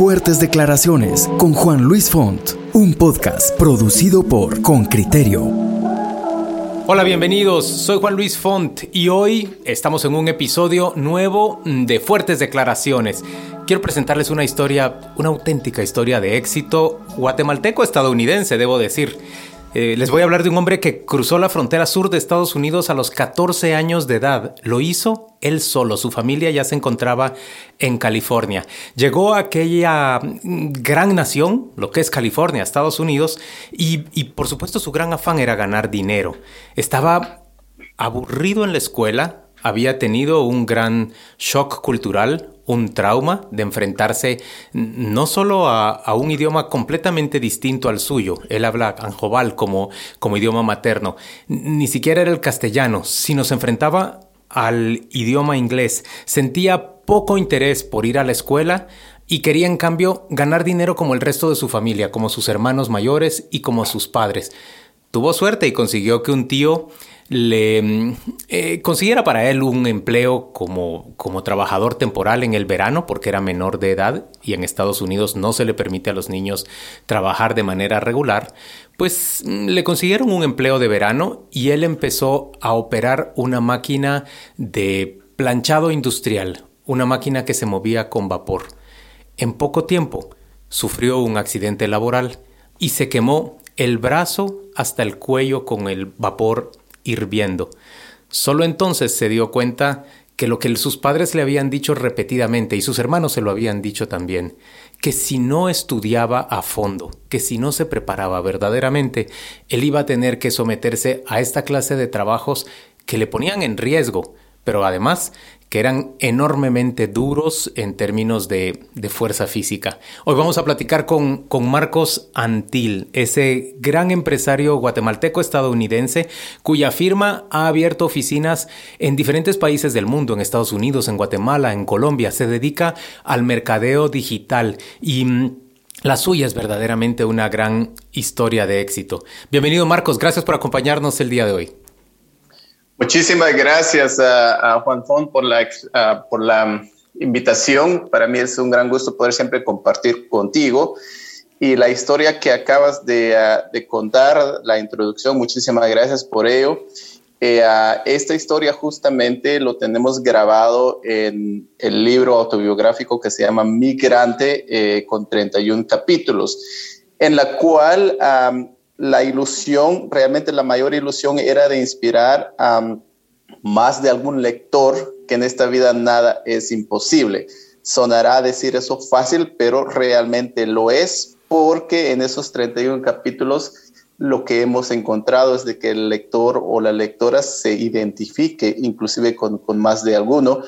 Fuertes Declaraciones con Juan Luis Font, un podcast producido por Con Criterio. Hola, bienvenidos. Soy Juan Luis Font y hoy estamos en un episodio nuevo de Fuertes Declaraciones. Quiero presentarles una historia, una auténtica historia de éxito guatemalteco-estadounidense, debo decir. Eh, les voy a hablar de un hombre que cruzó la frontera sur de Estados Unidos a los 14 años de edad. Lo hizo él solo, su familia ya se encontraba en California. Llegó a aquella mm, gran nación, lo que es California, Estados Unidos, y, y por supuesto su gran afán era ganar dinero. Estaba aburrido en la escuela, había tenido un gran shock cultural, un trauma de enfrentarse no solo a, un idioma completamente distinto al suyo, él habla anjobal como, como idioma materno, ni siquiera era el castellano, sino se enfrentaba al idioma inglés, sentía poco interés por ir a la escuela y quería en cambio ganar dinero como el resto de su familia, como sus hermanos mayores y como sus padres. Tuvo suerte y consiguió que un tío le mm, eh, consiguiera para él un empleo como, como trabajador temporal en el verano porque era menor de edad y en Estados Unidos no se le permite a los niños trabajar de manera regular, pues mm, le consiguieron un empleo de verano y él empezó a operar una máquina de planchado industrial, una máquina que se movía con vapor. En poco tiempo sufrió un accidente laboral y se quemó el brazo hasta el cuello con el vapor hirviendo. Solo entonces se dio cuenta que lo que sus padres le habían dicho repetidamente y sus hermanos se lo habían dicho también, que si no estudiaba a fondo, que si no se preparaba verdaderamente, él iba a tener que someterse a esta clase de trabajos que le ponían en riesgo, pero además que eran enormemente duros en términos de, fuerza física. Hoy vamos a platicar con, con, Marcos Antil, ese gran empresario guatemalteco-estadounidense cuya firma ha abierto oficinas en diferentes países del mundo, en Estados Unidos, en Guatemala, en Colombia. Se dedica al mercadeo digital y... Mm, la suya es verdaderamente una gran historia de éxito. Bienvenido Marcos, gracias por acompañarnos el día de hoy. Muchísimas gracias a, Juan Font por la, invitación. Para mí es un gran gusto poder siempre compartir contigo. Y la historia que acabas de, contar, la introducción, muchísimas gracias por ello. Eh, esta historia justamente lo tenemos grabado en el libro autobiográfico que se llama Migrante eh, con 31 capítulos, en la cual la ilusión, realmente la mayor ilusión era de inspirar a más de algún lector que en esta vida nada es imposible. Sonará decir eso fácil, pero realmente lo es porque en esos 31 capítulos lo que hemos encontrado es de que el lector o la lectora se identifique inclusive con, con más de alguno,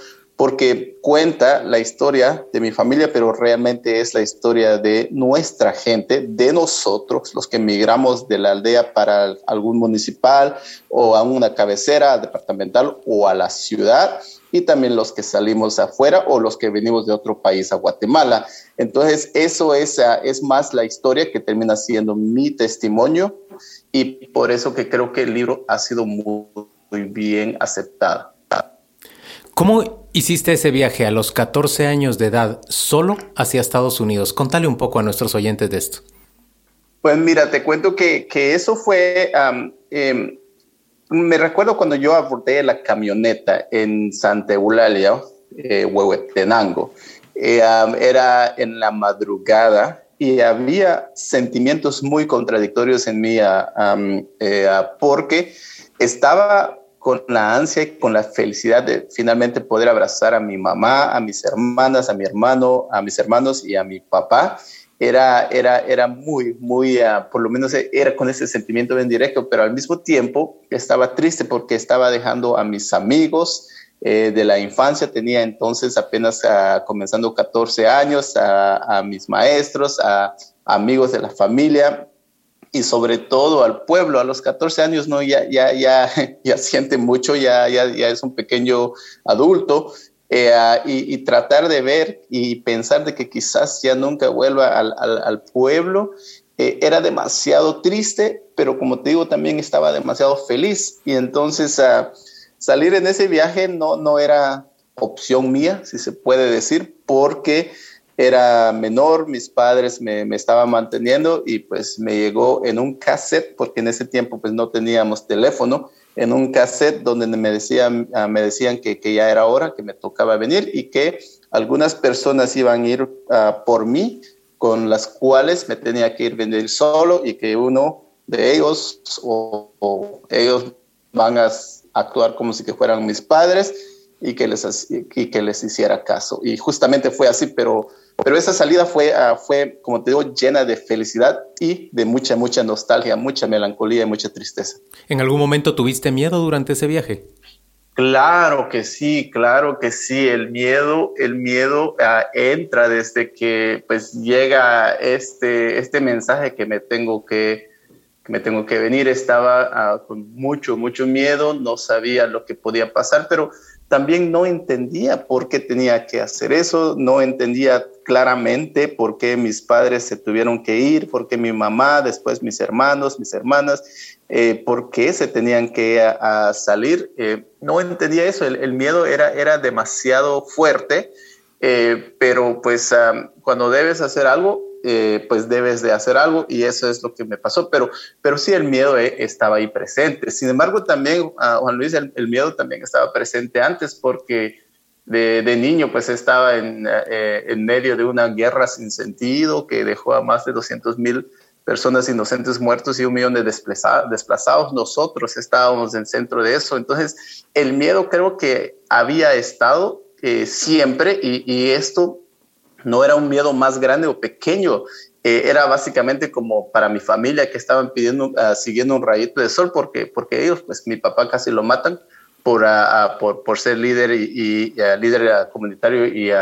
porque cuenta la historia de mi familia, pero realmente es la historia de nuestra gente, de nosotros, los que emigramos de la aldea para algún municipal o a una cabecera departamental o a la ciudad, y también los que salimos afuera o los que venimos de otro país a Guatemala. Entonces, eso es, es más la historia que termina siendo mi testimonio y por eso que creo que el libro ha sido muy, muy bien aceptado. ¿Cómo hiciste ese viaje a los 14 años de edad solo hacia Estados Unidos? Contale un poco a nuestros oyentes de esto. Pues mira, te cuento que, eso fue, em, me recuerdo cuando yo abordé la camioneta en Santa Eulalia, eh, Huehuetenango. Eh, era en la madrugada y había sentimientos muy contradictorios en mí eh, porque estaba con la ansia y con la felicidad de finalmente poder abrazar a mi mamá, a mis hermanas, a mi hermano, a mis hermanos y a mi papá. Era, era, era muy, muy, ah, por lo menos era con ese sentimiento bien directo, pero al mismo tiempo estaba triste porque estaba dejando a mis amigos eh, de la infancia, tenía entonces apenas ah, comenzando 14 años, a, a mis maestros, a amigos de la familia, y sobre todo al pueblo. A los 14 años no ya ya ya ya siente mucho, ya ya ya es un pequeño adulto eh, y, tratar de ver y pensar de que quizás ya nunca vuelva al, al, pueblo eh, era demasiado triste, pero como te digo también estaba demasiado feliz y entonces uh, salir en ese viaje no no era opción mía, si se puede decir, porque era menor, mis padres me, me, estaban manteniendo y pues me llegó en un cassette, porque en ese tiempo pues no teníamos teléfono, en un cassette donde me decían, ah, me decían que, que ya era hora, que me tocaba venir y que algunas personas iban a ir uh, por mí, con las cuales me tenía que ir venir solo y que uno de ellos o, o ellos van a actuar como si que fueran mis padres y que les, y que les hiciera caso. Y justamente fue así, pero, pero esa salida fue, uh, fue, como te digo, llena de felicidad y de mucha, mucha nostalgia, mucha melancolía y mucha tristeza. ¿En algún momento tuviste miedo durante ese viaje? Claro que sí, claro que sí. El miedo, el miedo uh, entra desde que pues llega este, este mensaje que me tengo que, que me tengo que venir. Estaba uh, con mucho, mucho miedo, no sabía lo que podía pasar, pero también no entendía por qué tenía que hacer eso, no entendía claramente por qué mis padres se tuvieron que ir, por qué mi mamá, después mis hermanos, mis hermanas, eh, por qué se tenían que a salir. Eh, no entendía eso, el, miedo era, era demasiado fuerte, eh, pero pues um, cuando debes hacer algo, eh, pues debes de hacer algo y eso es lo que me pasó, pero, pero sí el miedo eh, estaba ahí presente. Sin embargo, también, uh, Juan Luis, el, miedo también estaba presente antes porque de, niño pues estaba en, eh, en, medio de una guerra sin sentido que dejó a más de 200 mil personas inocentes muertos y un millón de desplazados. Nosotros estábamos en centro de eso. Entonces, el miedo creo que había estado siempre y esto no era un miedo más grande o pequeño, eh, era básicamente como para mi familia que estaban pidiendo, uh, siguiendo un rayito de sol, porque, porque ellos, pues mi papá casi lo matan por, uh, por, por, ser líder y, líder comunitario y,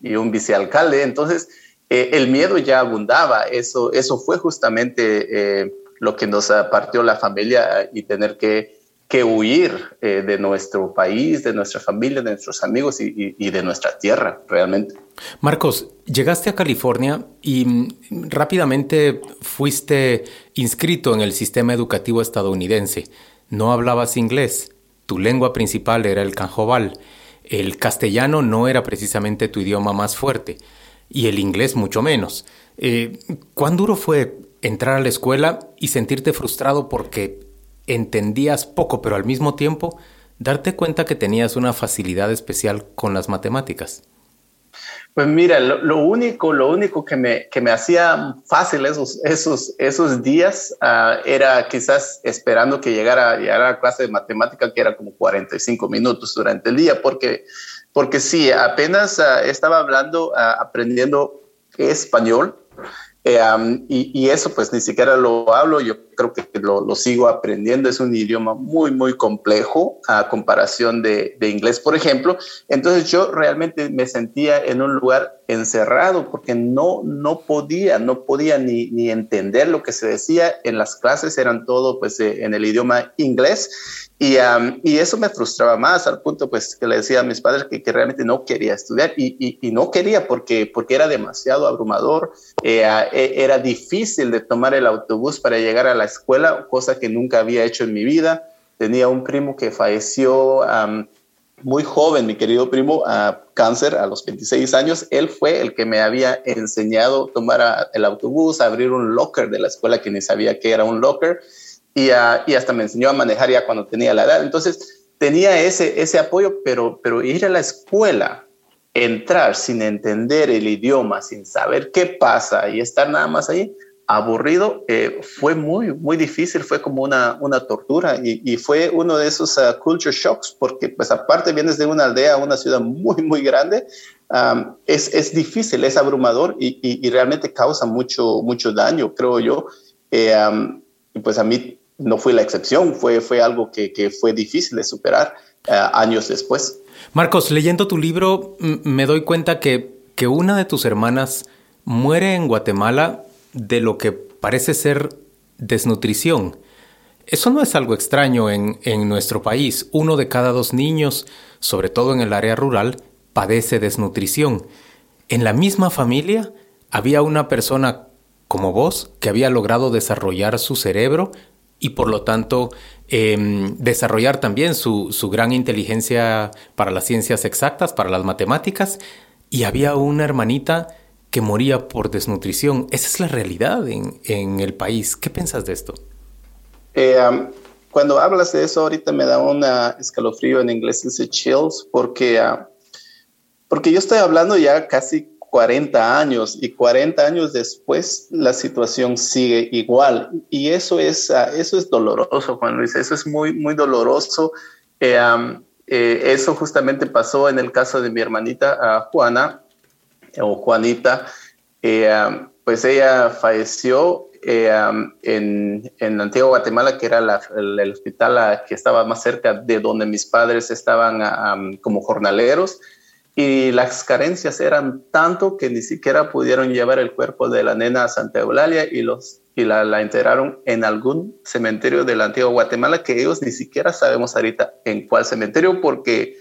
y, un vicealcalde. Entonces, eh, el miedo ya abundaba. Eso, eso fue justamente eh, lo que nos partió la familia y tener que que huir eh, de nuestro país, de nuestra familia, de nuestros amigos y, de nuestra tierra, realmente. Marcos, llegaste a California y mm, rápidamente fuiste inscrito en el sistema educativo estadounidense. No hablabas inglés, tu lengua principal era el canjobal, el castellano no era precisamente tu idioma más fuerte y el inglés mucho menos. Eh, ¿Cuán duro fue entrar a la escuela y sentirte frustrado porque entendías poco, pero al mismo tiempo darte cuenta que tenías una facilidad especial con las matemáticas? Pues mira, lo, único, lo único que me, que me hacía fácil esos, esos, esos días uh, era quizás esperando que llegara, llegara a la clase de matemática, que era como 45 minutos durante el día, porque, porque sí, apenas uh, estaba hablando, uh, aprendiendo español, eh, y, y, eso pues ni siquiera lo hablo, yo creo que lo, lo, sigo aprendiendo, es un idioma muy, muy complejo a comparación de, de, inglés, por ejemplo. Entonces yo realmente me sentía en un lugar encerrado porque no, no podía, no podía ni, ni entender lo que se decía en las clases, eran todo pues eh, en el idioma inglés. Y, um, y, eso me frustraba más al punto pues que le decía a mis padres que, que realmente no quería estudiar y, y, y, no quería porque, porque era demasiado abrumador, eh, eh, era difícil de tomar el autobús para llegar a la escuela, cosa que nunca había hecho en mi vida. Tenía un primo que falleció muy joven, mi querido primo, a cáncer a los 26 años. Él fue el que me había enseñado tomar el autobús, abrir un locker de la escuela que ni sabía que era un locker y, y, hasta me enseñó a manejar ya cuando tenía la edad. Entonces tenía ese, ese apoyo, pero, pero ir a la escuela, entrar sin entender el idioma, sin saber qué pasa y estar nada más ahí, aburrido, eh, fue muy, muy difícil, fue como una, una tortura y, fue uno de esos uh, culture shocks porque pues aparte vienes de una aldea una ciudad muy, muy grande, es, es difícil, es abrumador y, y, realmente causa mucho, mucho daño, creo yo. Eh, y pues a mí no fue la excepción, fue, fue algo que, que fue difícil de superar uh, años después. Marcos, leyendo tu libro me doy cuenta que, que una de tus hermanas muere en Guatemala de lo que parece ser desnutrición. Eso no es algo extraño en, en, nuestro país. Uno de cada dos niños, sobre todo en el área rural, padece desnutrición. En la misma familia había una persona como vos que había logrado desarrollar su cerebro y por lo tanto eh, desarrollar también su, su gran inteligencia para las ciencias exactas, para las matemáticas. Y había una hermanita que moría por desnutrición. Esa es la realidad en, el país. ¿Qué piensas de esto? Eh, cuando hablas de eso, ahorita me da un escalofrío en inglés, dice chills, porque, ah, porque yo estoy hablando ya casi 40 años y 40 años después la situación sigue igual. Y eso es, ah, eso es doloroso, Juan Luis, eso es muy, muy doloroso. Eh, eh, eso justamente pasó en el caso de mi hermanita Juana o Juanita. Eh, pues ella falleció en, en Antigua Guatemala, que era el, hospital que estaba más cerca de donde mis padres estaban como jornaleros y las carencias eran tanto que ni siquiera pudieron llevar el cuerpo de la nena a Santa Eulalia y, los, y la, la enterraron en algún cementerio de la antigua Guatemala que ellos ni siquiera sabemos ahorita en cuál cementerio porque,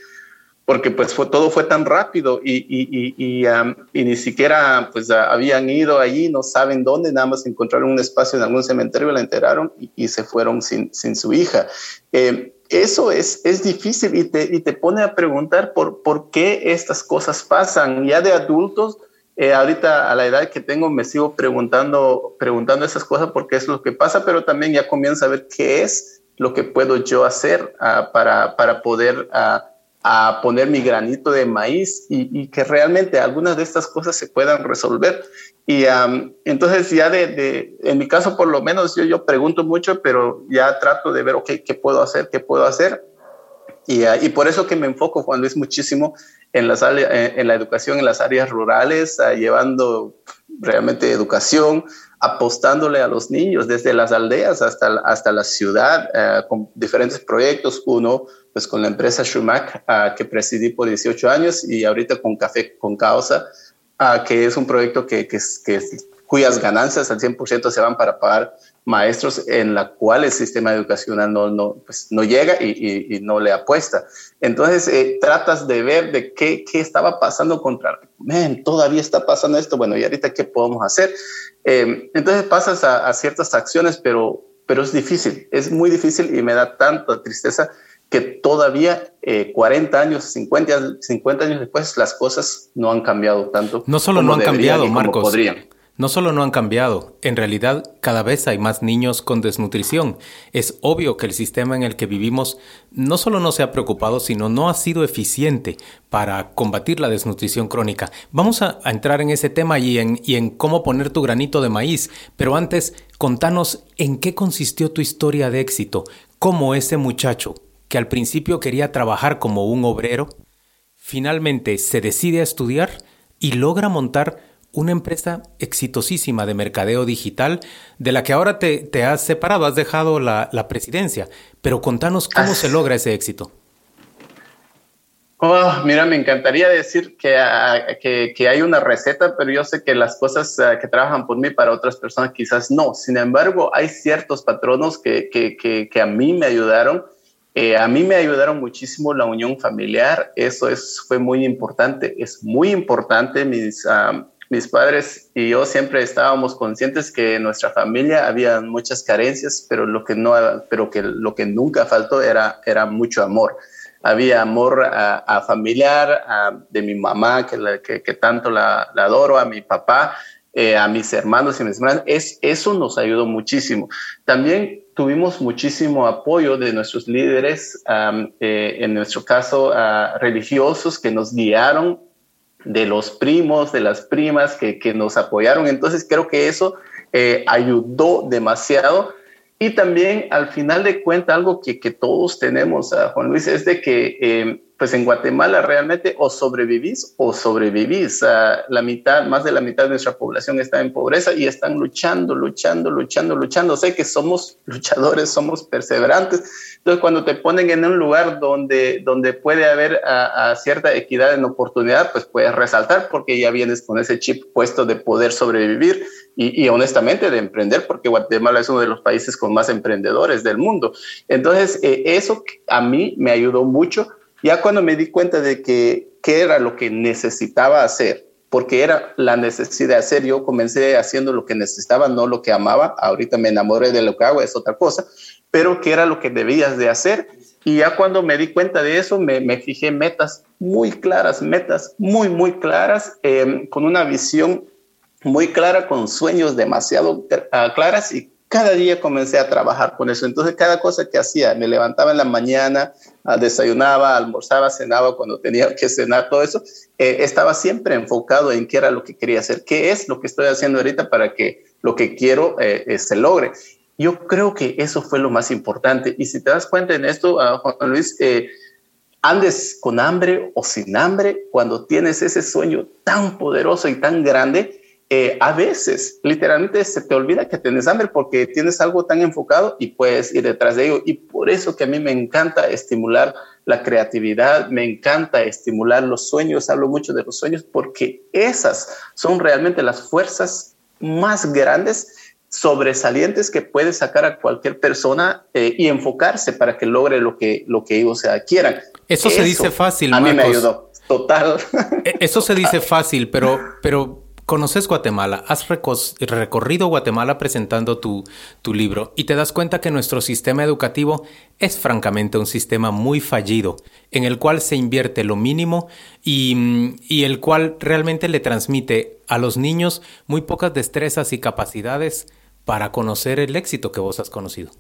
porque pues fue, todo fue tan rápido y, y, y, y ni siquiera pues habían ido allí, no saben dónde, nada más encontraron un espacio en algún cementerio, la enterraron y, se fueron sin, sin su hija. Eh, eso es, es difícil y te, y te pone a preguntar por, por qué estas cosas pasan. Ya de adultos, eh, ahorita a la edad que tengo me sigo preguntando, preguntando esas cosas porque es lo que pasa, pero también ya comienzo a ver qué es lo que puedo yo hacer uh, para, para poder uh, a poner mi granito de maíz y, y, que realmente algunas de estas cosas se puedan resolver. Y entonces ya de, de, en mi caso por lo menos yo, yo pregunto mucho, pero ya trato de ver, ok, ¿qué puedo hacer? ¿Qué puedo hacer? Y, uh, y por eso que me enfoco, Juan Luis, muchísimo en, las áreas, en la educación en las áreas rurales, uh, llevando realmente educación, apostándole a los niños desde las aldeas hasta, hasta la ciudad, uh, con diferentes proyectos. Uno, pues con la empresa Schumacher, que presidí por 18 años, y ahorita con Café con Causa, que es un proyecto que, que, que, cuyas ganancias al 100% se van para pagar maestros en la cual el sistema educacional no, no, pues, no llega y, y, no le apuesta. Entonces, eh, tratas de ver de qué, qué estaba pasando contra, men, todavía está pasando esto, bueno, y ahorita qué podemos hacer. Eh, entonces pasas a, a, ciertas acciones, pero, pero es difícil, es muy difícil y me da tanta tristeza que todavía eh, 40 años, 50, 50 años después, las cosas no han cambiado tanto. No solo no han cambiado, Marcos. Podrían. No solo no han cambiado, en realidad cada vez hay más niños con desnutrición. Es obvio que el sistema en el que vivimos no solo no se ha preocupado, sino no ha sido eficiente para combatir la desnutrición crónica. Vamos a, entrar en ese tema y en, y en cómo poner tu granito de maíz, pero antes contanos en qué consistió tu historia de éxito, cómo ese muchacho que al principio quería trabajar como un obrero, finalmente se decide a estudiar y logra montar una empresa exitosísima de mercadeo digital de la que ahora te, has separado, has dejado la, presidencia. Pero contanos cómo se logra ese éxito. Oh, mira, me encantaría decir ah, que, que, hay una receta, pero yo sé que las cosas ah, que trabajan por mí para otras personas quizás no. Sin embargo, hay ciertos patronos que, que a mí me ayudaron eh, a mí me ayudaron muchísimo la unión familiar, eso es, fue muy importante, es muy importante. Mis, uh, mis padres y yo siempre estábamos conscientes que en nuestra familia había muchas carencias, pero lo que, no, pero que, lo que nunca faltó era, era mucho amor. Había amor a, familiar, de mi mamá, que, tanto la, adoro, a mi papá, eh, a mis hermanos y mis hermanas. Es, eso nos ayudó muchísimo. También tuvimos muchísimo apoyo de nuestros líderes, eh, en nuestro caso religiosos, que nos guiaron, de los primos, de las primas que, que nos apoyaron. Entonces creo que eso eh, ayudó demasiado. Y también al final de cuentas, algo que, que todos tenemos, Juan Luis, es de que eh, pues en Guatemala realmente o sobrevivís o sobrevivís. la mitad, más de la mitad de nuestra población está en pobreza y están luchando, luchando, luchando, luchando. Sé que somos luchadores, somos perseverantes. Entonces, cuando te ponen en un lugar donde, donde puede haber a, cierta equidad en oportunidad, pues puedes resaltar porque ya vienes con ese chip puesto de poder sobrevivir y, y honestamente de emprender, porque Guatemala es uno de los países con más emprendedores del mundo. Entonces, eh, eso a mí me ayudó mucho ya cuando me di cuenta de que qué era lo que necesitaba hacer, porque era la necesidad de hacer, yo comencé haciendo lo que necesitaba, no lo que amaba. Ahorita me enamoré de lo que hago, es otra cosa, pero qué era lo que debías de hacer. Y ya cuando me di cuenta de eso, me, me fijé metas muy claras, metas muy, muy claras, eh, con una visión muy clara, con sueños demasiado uh, claras y cada día comencé a trabajar con eso. Entonces, cada cosa que hacía, me levantaba en la mañana, uh, desayunaba, almorzaba, cenaba cuando tenía que cenar, todo eso, eh, estaba siempre enfocado en qué era lo que quería hacer, qué es lo que estoy haciendo ahorita para que lo que quiero eh, eh, se logre. Yo creo que eso fue lo más importante. Y si te das cuenta en esto, uh, Juan Luis, andes con hambre o sin hambre, cuando tienes ese sueño tan poderoso y tan grande, eh, a veces literalmente se te olvida que tienes hambre porque tienes algo tan enfocado y puedes ir detrás de ello. Y por eso que a mí me encanta estimular la creatividad, me encanta estimular los sueños, hablo mucho de los sueños porque esas son realmente las fuerzas más grandes sobresalientes que puede sacar a cualquier persona eh, y enfocarse para que logre lo que, lo que ellos quieran. Eso, se dice fácil. A mí me ayudó, total. E, eso se dice fácil, pero, pero conoces Guatemala, has recorrido Guatemala presentando tu, libro y te das cuenta que nuestro sistema educativo es francamente un sistema muy fallido, en el cual se invierte lo mínimo y, y el cual realmente le transmite a los niños muy pocas destrezas y capacidades para conocer el éxito que vos has conocido.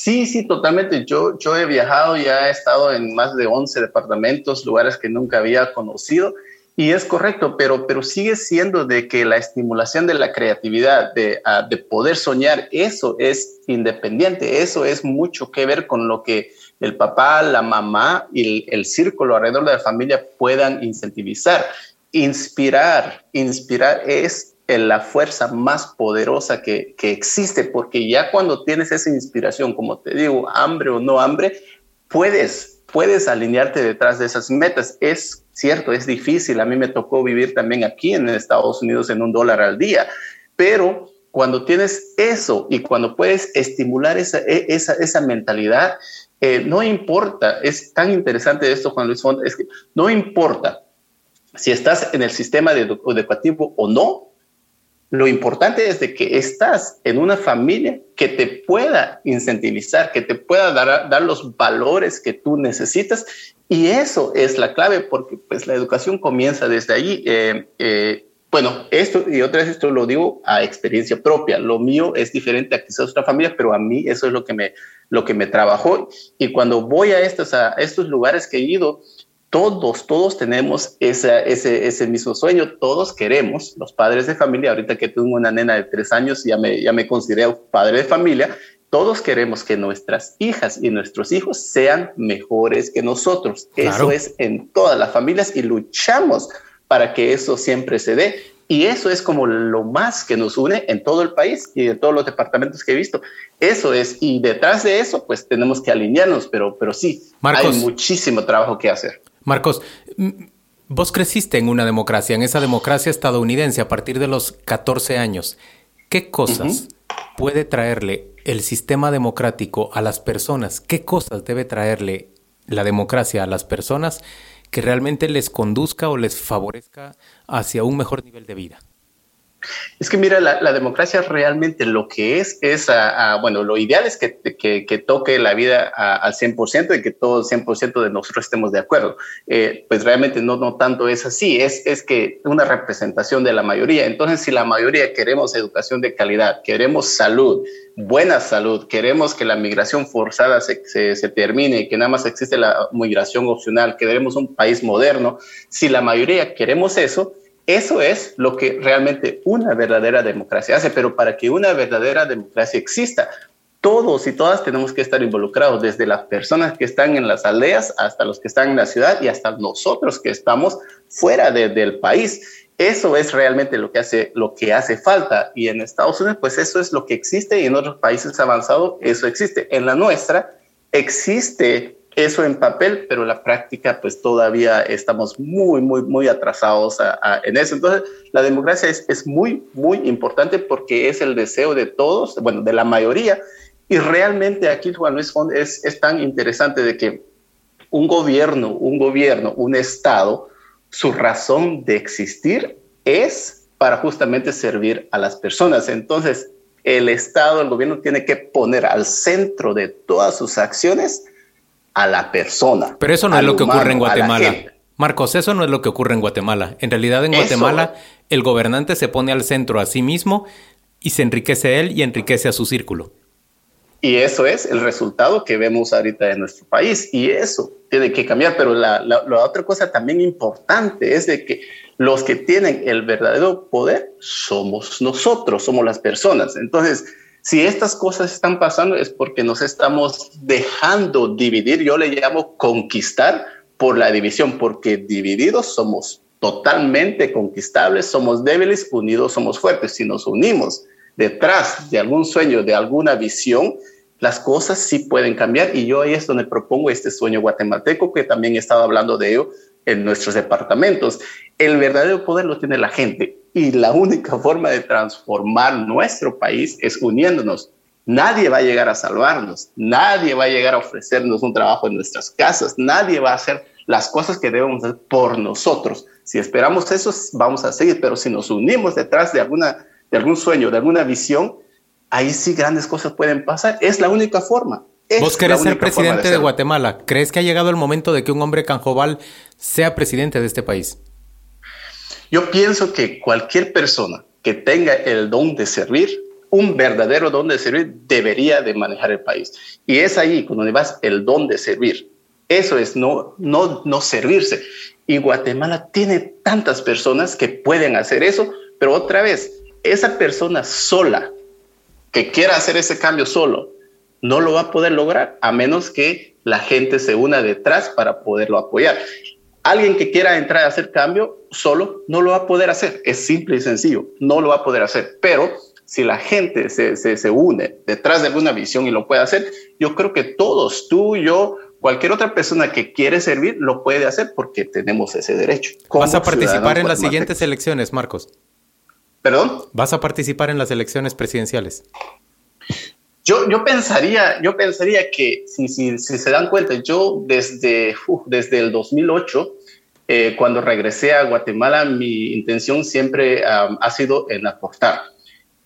Sí, sí, totalmente. Yo, he viajado, ya he estado en más de 11 departamentos, lugares que nunca había conocido y es correcto, pero, pero sigue siendo de que la estimulación de la creatividad, de, uh, de poder soñar, eso es independiente, eso es mucho que ver con lo que el papá, la mamá y el, el círculo alrededor de la familia puedan incentivizar. Inspirar, inspirar es la fuerza más poderosa que, que, existe, porque ya cuando tienes esa inspiración, como te digo, hambre o no hambre, puedes, puedes alinearte detrás de esas metas. Es cierto, es difícil. A mí me tocó vivir también aquí en Estados Unidos en un dólar al día, pero cuando tienes eso y cuando puedes estimular esa, e, esa, esa mentalidad, eh, no importa, es tan interesante esto, Juan Luis Font, es que no importa si estás en el sistema educativo o no, lo importante es de que estás en una familia que te pueda incentivizar, que te pueda dar, los valores que tú necesitas. Y eso es la clave porque pues la educación comienza desde allí. Eh, eh, bueno, esto y otra vez esto lo digo a experiencia propia. Lo mío es diferente a quizás otra familia, pero a mí eso es lo que me, lo que me trabajó. Y cuando voy a estos, a estos lugares que he ido, todos, todos tenemos ese, ese, mismo sueño, todos queremos, los padres de familia, ahorita que tengo una nena de tres años, ya me, ya me considero padre de familia, todos queremos que nuestras hijas y nuestros hijos sean mejores que nosotros. Eso es en todas las familias y luchamos para que eso siempre se dé. Y eso es como lo más que nos une en todo el país y en todos los departamentos que he visto. Eso es, y detrás de eso, pues tenemos que alinearnos, pero, pero sí, hay muchísimo trabajo que hacer. Marcos, vos creciste en una democracia, en esa democracia estadounidense a partir de los 14 años. ¿Qué cosas puede traerle el sistema democrático a las personas? ¿Qué cosas debe traerle la democracia a las personas que realmente les conduzca o les favorezca hacia un mejor nivel de vida? Es que mira, la, democracia realmente lo que es, es, bueno, lo ideal es que, que, toque la vida al 100% y que todo el 100% de nosotros estemos de acuerdo. Eh, pues realmente no, no tanto es así, es, es que una representación de la mayoría. Entonces, si la mayoría queremos educación de calidad, queremos salud, buena salud, queremos que la migración forzada se, se, se termine que nada más existe la migración opcional, queremos un país moderno, si la mayoría queremos eso, eso es lo que realmente una verdadera democracia hace, pero para que una verdadera democracia exista, todos y todas tenemos que estar involucrados, desde las personas que están en las aldeas hasta los que están en la ciudad y hasta nosotros que estamos fuera del país. Eso es realmente lo que hace lo que hace falta y en Estados Unidos pues eso es lo que existe y en otros países avanzados eso existe. En la nuestra existe eso en papel, pero la práctica pues todavía estamos muy, muy, muy atrasados en eso. Entonces, la democracia es, es, muy, muy importante porque es el deseo de todos, bueno, de la mayoría. Y realmente aquí, Juan Luis es, es tan interesante de que un gobierno, un gobierno, un Estado, su razón de existir es para justamente servir a las personas. Entonces, el Estado, el gobierno tiene que poner al centro de todas sus acciones a la persona. Pero eso no es lo que ocurre en Guatemala. Marcos, eso no es lo que ocurre en Guatemala. En realidad en Guatemala el gobernante se pone al centro a sí mismo y se enriquece él y enriquece a su círculo. Y eso es el resultado que vemos ahorita en nuestro país. Y eso tiene que cambiar. Pero la, otra cosa también importante es de que los que tienen el verdadero poder somos nosotros, somos las personas. Entonces, si estas cosas están pasando es porque nos estamos dejando dividir. Yo le llamo conquistar por la división, porque divididos somos totalmente conquistables, somos débiles, unidos somos fuertes. Si nos unimos detrás de algún sueño, de alguna visión, las cosas sí pueden cambiar y yo ahí es donde propongo este sueño guatemalteco que también he estado hablando de ello en nuestros departamentos. El verdadero poder lo tiene la gente y la única forma de transformar nuestro país es uniéndonos. Nadie va a llegar a salvarnos, nadie va a llegar a ofrecernos un trabajo en nuestras casas, nadie va a hacer las cosas que debemos hacer por nosotros. Si esperamos eso, vamos a seguir, pero si nos unimos detrás de, alguna, de algún sueño, de alguna visión, ahí sí grandes cosas pueden pasar. Es la única forma. Vos querés ser presidente de, Guatemala. ¿Crees que ha llegado el momento de que un hombre canjobal sea presidente de este país? Yo pienso que cualquier persona que tenga el don de servir, un verdadero don de servir, debería de manejar el país. Y es ahí cuando vas el don de servir. Eso es no, no, no servirse. Y Guatemala tiene tantas personas que pueden hacer eso, pero otra vez, esa persona sola que quiera hacer ese cambio solo, no lo va a poder lograr a menos que la gente se una detrás para poderlo apoyar. Alguien que quiera entrar a hacer cambio solo no lo va a poder hacer. Es simple y sencillo, no lo va a poder hacer. Pero si la gente se, se, une detrás de alguna visión y lo puede hacer, yo creo que todos, tú, yo, cualquier otra persona que quiere servir, lo puede hacer porque tenemos ese derecho. ¿Vas a participar en las siguientes elecciones, Marcos? ¿Perdón? ¿Vas a participar en las elecciones presidenciales? Yo, yo pensaría, yo pensaría que si, si, si se dan cuenta, yo desde, desde el 2008, eh, cuando regresé a Guatemala, mi intención siempre ha sido en aportar.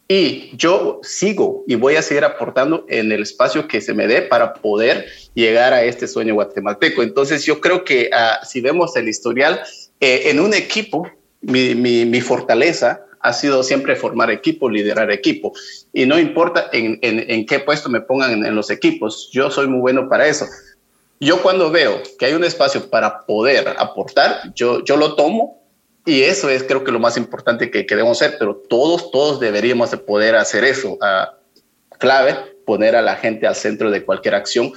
Y yo sigo y voy a seguir aportando en el espacio que se me dé para poder llegar a este sueño guatemalteco. Entonces yo creo que ah, si vemos el historial, eh, en un equipo, mi, mi, mi fortaleza ha sido siempre formar equipo, liderar equipo. Y no importa en, qué puesto me pongan en, los equipos, yo soy muy bueno para eso. Yo cuando veo que hay un espacio para poder aportar, yo, yo lo tomo y eso es creo que lo más importante que, queremos hacer, pero todos, todos deberíamos de poder hacer eso. Uh, clave, poner a la gente al centro de cualquier acción.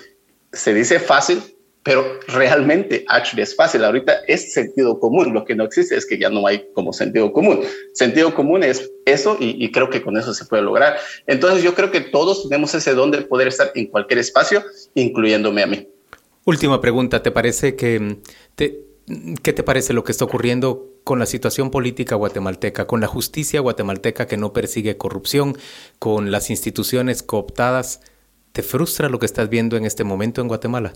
Se dice fácil, pero realmente actually es fácil. Ahorita es sentido común. Lo que no existe es que ya no hay como sentido común. Sentido común es eso y, y, creo que con eso se puede lograr. Entonces yo creo que todos tenemos ese don de poder estar en cualquier espacio, incluyéndome a mí. Última pregunta, ¿te parece que te, qué te parece lo que está ocurriendo con la situación política guatemalteca, con la justicia guatemalteca que no persigue corrupción, con las instituciones cooptadas? ¿Te frustra lo que estás viendo en este momento en Guatemala?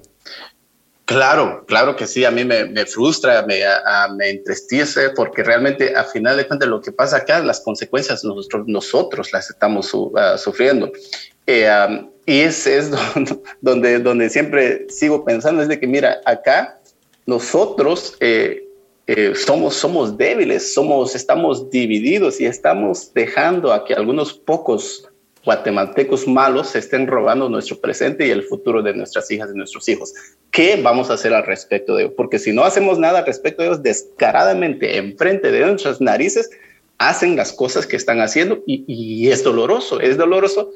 Claro, claro que sí, a mí me, frustra, me, entristece, porque realmente a final de cuentas lo que pasa acá, las consecuencias nosotros, nosotros las estamos uh, sufriendo. Eh, y ese es donde, donde siempre sigo pensando, es de que mira, acá nosotros eh, eh, somos, somos débiles, somos, estamos divididos y estamos dejando a que algunos pocos guatemaltecos malos se estén robando nuestro presente y el futuro de nuestras hijas y nuestros hijos. ¿Qué vamos a hacer al respecto de ello? Porque si no hacemos nada al respecto de ellos, descaradamente, enfrente de nuestras narices, hacen las cosas que están haciendo y, es doloroso, es doloroso.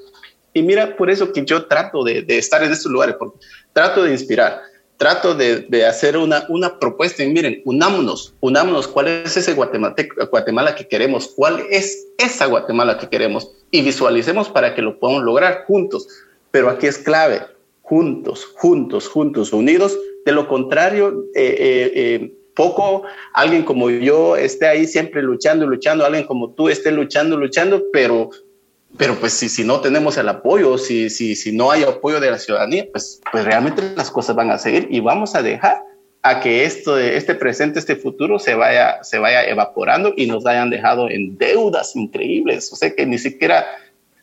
Y mira, por eso que yo trato de, de estar en estos lugares, porque trato de inspirar trato de, hacer una, una propuesta y miren, unámonos, unámonos, ¿cuál es ese Guatemala que queremos? ¿Cuál es esa Guatemala que queremos? Y visualicemos para que lo podamos lograr juntos. Pero aquí es clave, juntos, juntos, juntos, unidos. De lo contrario, eh, eh, eh, poco alguien como yo esté ahí siempre luchando, luchando, alguien como tú esté luchando, luchando, pero pero pues si, si no tenemos el apoyo, si, si, si no hay apoyo de la ciudadanía, pues, pues realmente las cosas van a seguir y vamos a dejar a que esto, este presente, este futuro se vaya, se vaya evaporando y nos hayan dejado en deudas increíbles. O sea que ni siquiera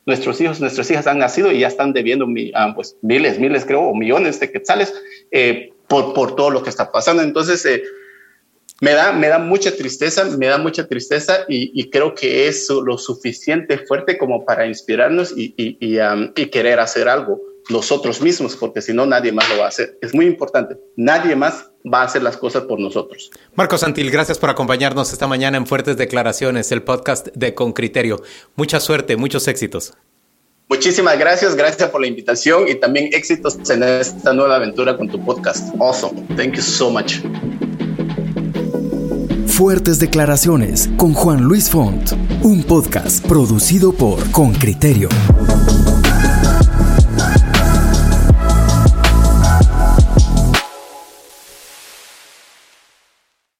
nuestros hijos, nuestras hijas han nacido y ya están debiendo ah, pues, miles, miles creo, o millones de quetzales eh, por, por todo lo que está pasando. Entonces, eh, me da, me da mucha tristeza, me da mucha tristeza y, creo que es lo suficiente fuerte como para inspirarnos y, y querer hacer algo nosotros mismos, porque si no nadie más lo va a hacer. Es muy importante. Nadie más va a hacer las cosas por nosotros. Marco Santil, gracias por acompañarnos esta mañana en Fuertes Declaraciones, el podcast de Con Criterio. Mucha suerte, muchos éxitos. Muchísimas gracias, gracias por la invitación y también éxitos en esta nueva aventura con tu podcast. Awesome. Thank you so much. Fuertes Declaraciones con Juan Luis Font, un podcast producido por Con Criterio.